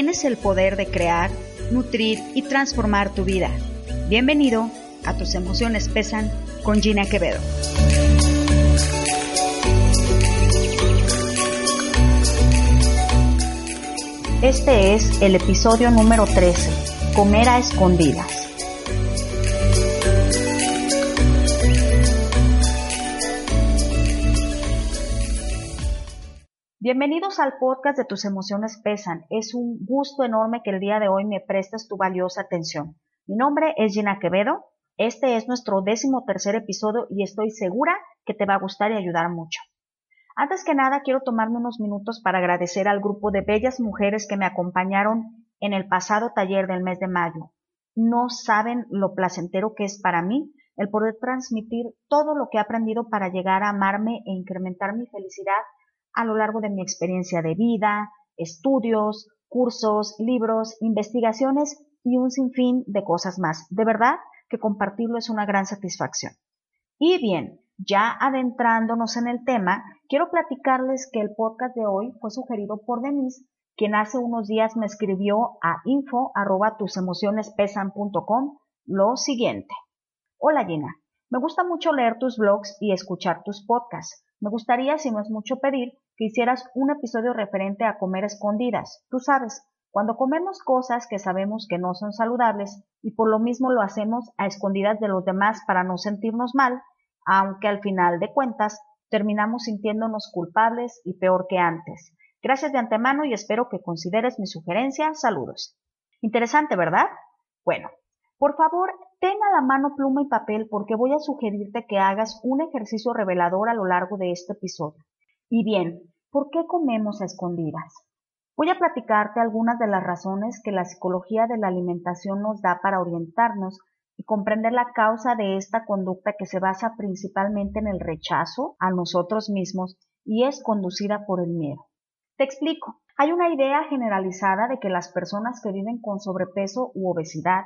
Tienes el poder de crear, nutrir y transformar tu vida. Bienvenido a Tus emociones pesan con Gina Quevedo. Este es el episodio número 13, Comer a escondidas. Bienvenidos al podcast de Tus emociones pesan. Es un gusto enorme que el día de hoy me prestes tu valiosa atención. Mi nombre es Gina Quevedo. Este es nuestro décimo tercer episodio y estoy segura que te va a gustar y ayudar mucho. Antes que nada, quiero tomarme unos minutos para agradecer al grupo de bellas mujeres que me acompañaron en el pasado taller del mes de mayo. No saben lo placentero que es para mí el poder transmitir todo lo que he aprendido para llegar a amarme e incrementar mi felicidad a lo largo de mi experiencia de vida, estudios, cursos, libros, investigaciones y un sinfín de cosas más. De verdad que compartirlo es una gran satisfacción. Y bien, ya adentrándonos en el tema, quiero platicarles que el podcast de hoy fue sugerido por Denise, quien hace unos días me escribió a info lo siguiente. Hola Gina, me gusta mucho leer tus blogs y escuchar tus podcasts. Me gustaría, si no es mucho pedir, que hicieras un episodio referente a comer escondidas. Tú sabes, cuando comemos cosas que sabemos que no son saludables y por lo mismo lo hacemos a escondidas de los demás para no sentirnos mal, aunque al final de cuentas terminamos sintiéndonos culpables y peor que antes. Gracias de antemano y espero que consideres mi sugerencia. Saludos. Interesante, ¿verdad? Bueno, por favor, ten a la mano pluma y papel porque voy a sugerirte que hagas un ejercicio revelador a lo largo de este episodio. Y bien, ¿por qué comemos a escondidas? Voy a platicarte algunas de las razones que la psicología de la alimentación nos da para orientarnos y comprender la causa de esta conducta que se basa principalmente en el rechazo a nosotros mismos y es conducida por el miedo. Te explico. Hay una idea generalizada de que las personas que viven con sobrepeso u obesidad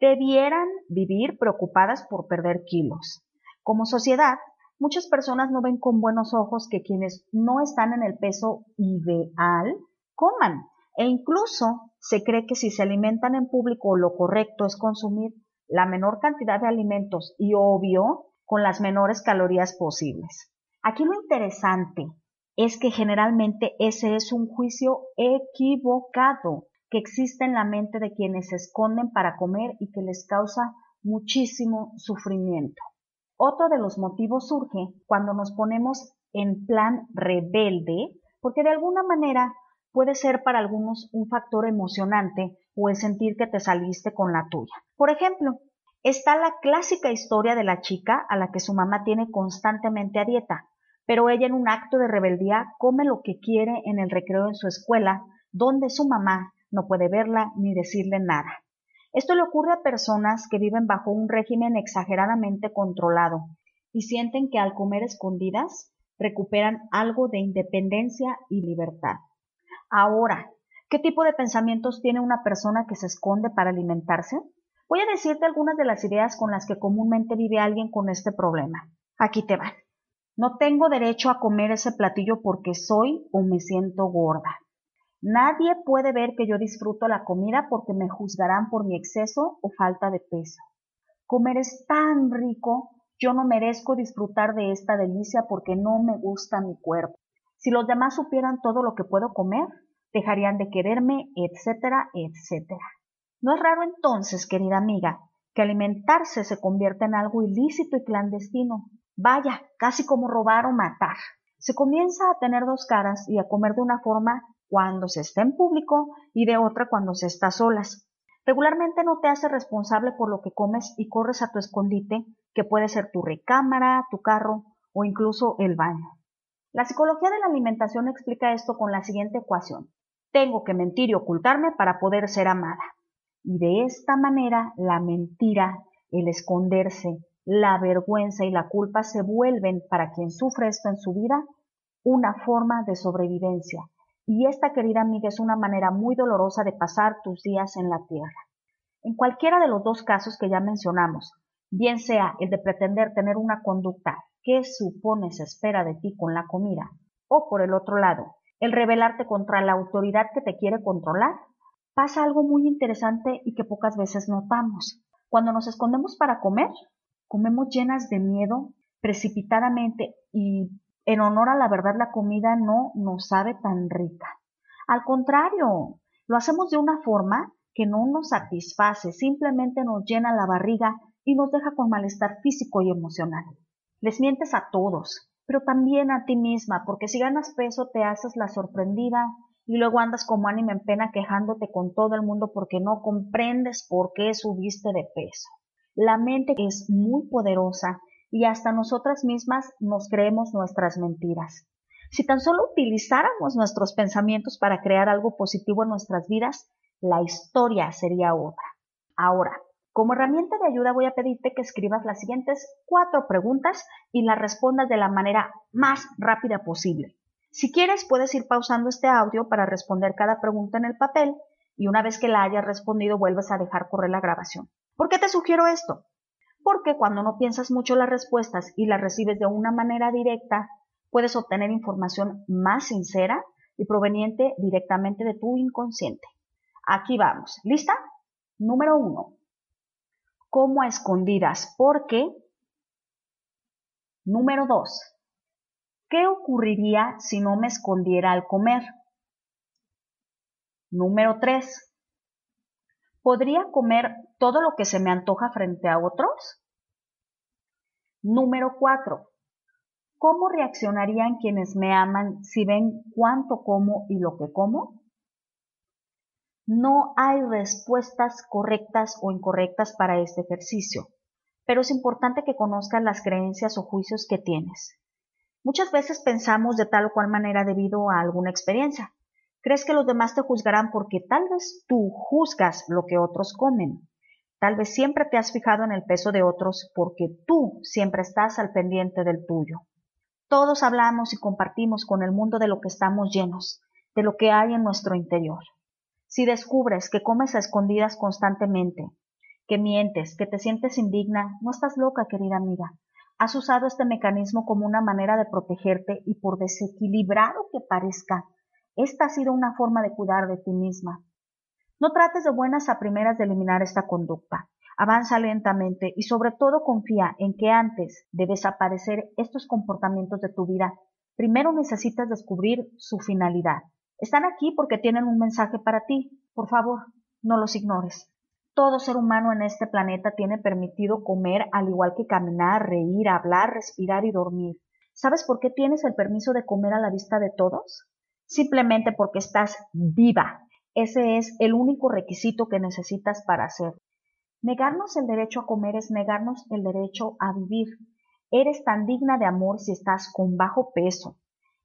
debieran vivir preocupadas por perder kilos. Como sociedad, muchas personas no ven con buenos ojos que quienes no están en el peso ideal coman e incluso se cree que si se alimentan en público lo correcto es consumir la menor cantidad de alimentos y obvio con las menores calorías posibles. Aquí lo interesante es que generalmente ese es un juicio equivocado que existe en la mente de quienes se esconden para comer y que les causa muchísimo sufrimiento. Otro de los motivos surge cuando nos ponemos en plan rebelde, porque de alguna manera puede ser para algunos un factor emocionante o el sentir que te saliste con la tuya. Por ejemplo, está la clásica historia de la chica a la que su mamá tiene constantemente a dieta, pero ella en un acto de rebeldía come lo que quiere en el recreo en su escuela, donde su mamá no puede verla ni decirle nada. Esto le ocurre a personas que viven bajo un régimen exageradamente controlado y sienten que al comer escondidas recuperan algo de independencia y libertad. Ahora, ¿qué tipo de pensamientos tiene una persona que se esconde para alimentarse? Voy a decirte algunas de las ideas con las que comúnmente vive alguien con este problema. Aquí te van. No tengo derecho a comer ese platillo porque soy o me siento gorda. Nadie puede ver que yo disfruto la comida porque me juzgarán por mi exceso o falta de peso. Comer es tan rico, yo no merezco disfrutar de esta delicia porque no me gusta mi cuerpo. Si los demás supieran todo lo que puedo comer, dejarían de quererme, etcétera, etcétera. No es raro entonces, querida amiga, que alimentarse se convierta en algo ilícito y clandestino. Vaya, casi como robar o matar. Se comienza a tener dos caras y a comer de una forma cuando se está en público y de otra cuando se está solas. Regularmente no te haces responsable por lo que comes y corres a tu escondite, que puede ser tu recámara, tu carro o incluso el baño. La psicología de la alimentación explica esto con la siguiente ecuación. Tengo que mentir y ocultarme para poder ser amada. Y de esta manera la mentira, el esconderse, la vergüenza y la culpa se vuelven para quien sufre esto en su vida una forma de sobrevivencia y esta, querida amiga, es una manera muy dolorosa de pasar tus días en la tierra. En cualquiera de los dos casos que ya mencionamos, bien sea el de pretender tener una conducta que supone se espera de ti con la comida, o por el otro lado, el rebelarte contra la autoridad que te quiere controlar, pasa algo muy interesante y que pocas veces notamos. Cuando nos escondemos para comer, comemos llenas de miedo, precipitadamente y en honor a la verdad la comida no nos sabe tan rica. Al contrario, lo hacemos de una forma que no nos satisface, simplemente nos llena la barriga y nos deja con malestar físico y emocional. Les mientes a todos, pero también a ti misma, porque si ganas peso te haces la sorprendida y luego andas como ánima en pena quejándote con todo el mundo porque no comprendes por qué subiste de peso. La mente es muy poderosa y hasta nosotras mismas nos creemos nuestras mentiras. Si tan solo utilizáramos nuestros pensamientos para crear algo positivo en nuestras vidas, la historia sería otra. Ahora, como herramienta de ayuda voy a pedirte que escribas las siguientes cuatro preguntas y las respondas de la manera más rápida posible. Si quieres, puedes ir pausando este audio para responder cada pregunta en el papel y una vez que la hayas respondido vuelves a dejar correr la grabación. ¿Por qué te sugiero esto? Porque cuando no piensas mucho las respuestas y las recibes de una manera directa, puedes obtener información más sincera y proveniente directamente de tu inconsciente. Aquí vamos. ¿Lista? Número uno. Como a escondidas. ¿Por qué? Número dos. ¿Qué ocurriría si no me escondiera al comer? Número tres. ¿Podría comer todo lo que se me antoja frente a otros? Número cuatro. ¿Cómo reaccionarían quienes me aman si ven cuánto como y lo que como? No hay respuestas correctas o incorrectas para este ejercicio, pero es importante que conozcas las creencias o juicios que tienes. Muchas veces pensamos de tal o cual manera debido a alguna experiencia. Crees que los demás te juzgarán porque tal vez tú juzgas lo que otros comen. Tal vez siempre te has fijado en el peso de otros porque tú siempre estás al pendiente del tuyo. Todos hablamos y compartimos con el mundo de lo que estamos llenos, de lo que hay en nuestro interior. Si descubres que comes a escondidas constantemente, que mientes, que te sientes indigna, no estás loca, querida amiga. Has usado este mecanismo como una manera de protegerte y por desequilibrado que parezca, esta ha sido una forma de cuidar de ti misma. No trates de buenas a primeras de eliminar esta conducta. Avanza lentamente y sobre todo confía en que antes de desaparecer estos comportamientos de tu vida, primero necesitas descubrir su finalidad. Están aquí porque tienen un mensaje para ti. Por favor, no los ignores. Todo ser humano en este planeta tiene permitido comer al igual que caminar, reír, hablar, respirar y dormir. ¿Sabes por qué tienes el permiso de comer a la vista de todos? Simplemente porque estás viva. Ese es el único requisito que necesitas para hacerlo. Negarnos el derecho a comer es negarnos el derecho a vivir. Eres tan digna de amor si estás con bajo peso,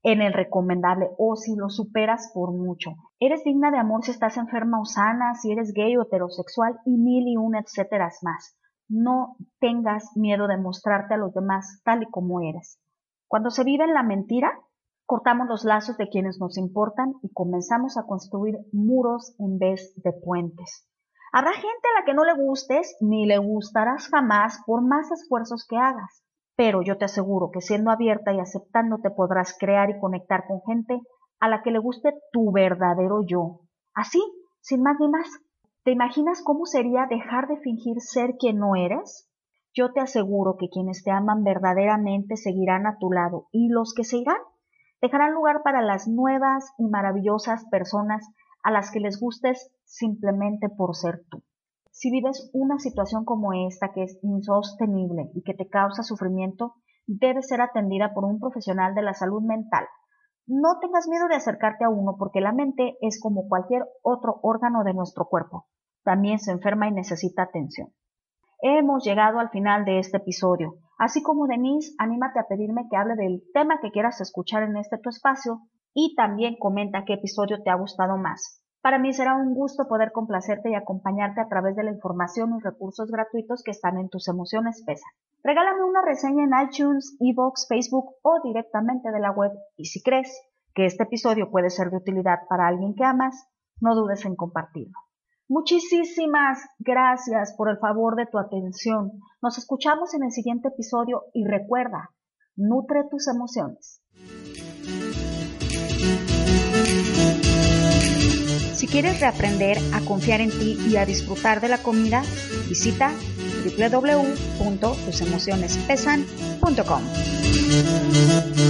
en el recomendable o si lo superas por mucho. Eres digna de amor si estás enferma o sana, si eres gay o heterosexual y mil y un etcétera más. No tengas miedo de mostrarte a los demás tal y como eres. Cuando se vive en la mentira, cortamos los lazos de quienes nos importan y comenzamos a construir muros en vez de puentes. Habrá gente a la que no le gustes ni le gustarás jamás por más esfuerzos que hagas pero yo te aseguro que siendo abierta y aceptándote podrás crear y conectar con gente a la que le guste tu verdadero yo. Así, sin más ni más. ¿Te imaginas cómo sería dejar de fingir ser quien no eres? Yo te aseguro que quienes te aman verdaderamente seguirán a tu lado y los que se irán dejarán lugar para las nuevas y maravillosas personas a las que les gustes simplemente por ser tú. Si vives una situación como esta que es insostenible y que te causa sufrimiento, debe ser atendida por un profesional de la salud mental. No tengas miedo de acercarte a uno porque la mente es como cualquier otro órgano de nuestro cuerpo. También se enferma y necesita atención. Hemos llegado al final de este episodio. Así como Denise, anímate a pedirme que hable del tema que quieras escuchar en este tu espacio y también comenta qué episodio te ha gustado más. Para mí será un gusto poder complacerte y acompañarte a través de la información y recursos gratuitos que están en tus emociones pesan. Regálame una reseña en iTunes, Evox, Facebook o directamente de la web y si crees que este episodio puede ser de utilidad para alguien que amas, no dudes en compartirlo. Muchísimas gracias por el favor de tu atención. Nos escuchamos en el siguiente episodio y recuerda, nutre tus emociones. Si quieres reaprender a confiar en ti y a disfrutar de la comida, visita www.tusemocionespesan.com.